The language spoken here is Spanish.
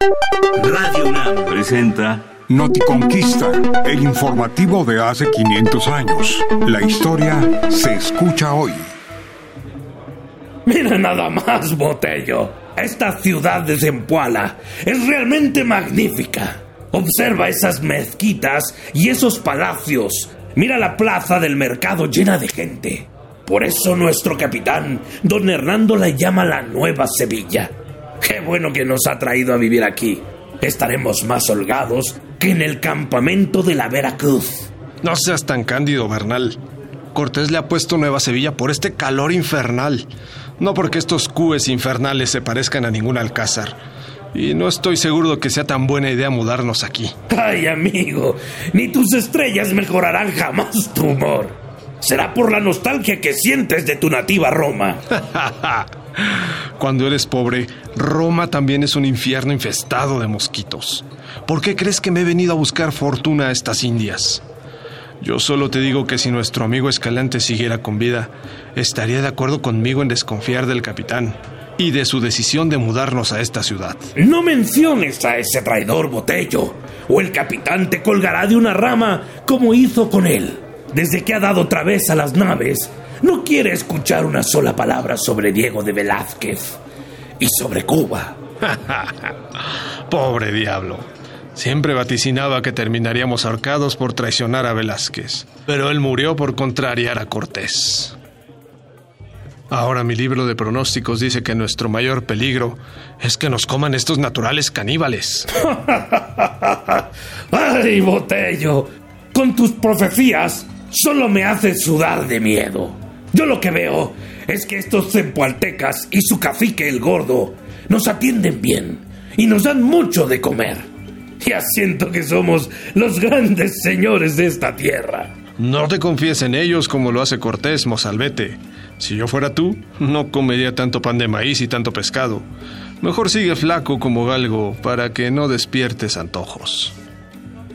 Radio UNAM presenta Noticonquista, el informativo de hace 500 años. La historia se escucha hoy. Mira nada más, Botello. Esta ciudad de Zempoala es realmente magnífica. Observa esas mezquitas y esos palacios. Mira la plaza del mercado llena de gente. Por eso nuestro capitán, don Hernando, la llama la Nueva Sevilla. Qué bueno que nos ha traído a vivir aquí. Estaremos más holgados que en el campamento de la Veracruz. No seas tan cándido, Bernal. Cortés le ha puesto Nueva Sevilla por este calor infernal, no porque estos cúes infernales se parezcan a ningún alcázar. Y no estoy seguro de que sea tan buena idea mudarnos aquí. Ay, amigo, ni tus estrellas mejorarán jamás tu humor. Será por la nostalgia que sientes de tu nativa Roma. Cuando eres pobre, Roma también es un infierno infestado de mosquitos. ¿Por qué crees que me he venido a buscar fortuna a estas Indias? Yo solo te digo que si nuestro amigo Escalante siguiera con vida, estaría de acuerdo conmigo en desconfiar del capitán y de su decisión de mudarnos a esta ciudad. No menciones a ese traidor Botello, o el capitán te colgará de una rama como hizo con él. Desde que ha dado otra vez a las naves, no quiere escuchar una sola palabra sobre Diego de Velázquez y sobre Cuba. Pobre diablo. Siempre vaticinaba que terminaríamos ahorcados por traicionar a Velázquez, pero él murió por contrariar a Cortés. Ahora mi libro de pronósticos dice que nuestro mayor peligro es que nos coman estos naturales caníbales. ¡Ay, Botello! Con tus profecías solo me hace sudar de miedo. Yo lo que veo es que estos zempoaltecas y su cacique el gordo nos atienden bien y nos dan mucho de comer. Ya siento que somos los grandes señores de esta tierra. No te confíes en ellos como lo hace Cortés, mozalbete. Si yo fuera tú, no comería tanto pan de maíz y tanto pescado. Mejor sigue flaco como galgo para que no despiertes antojos.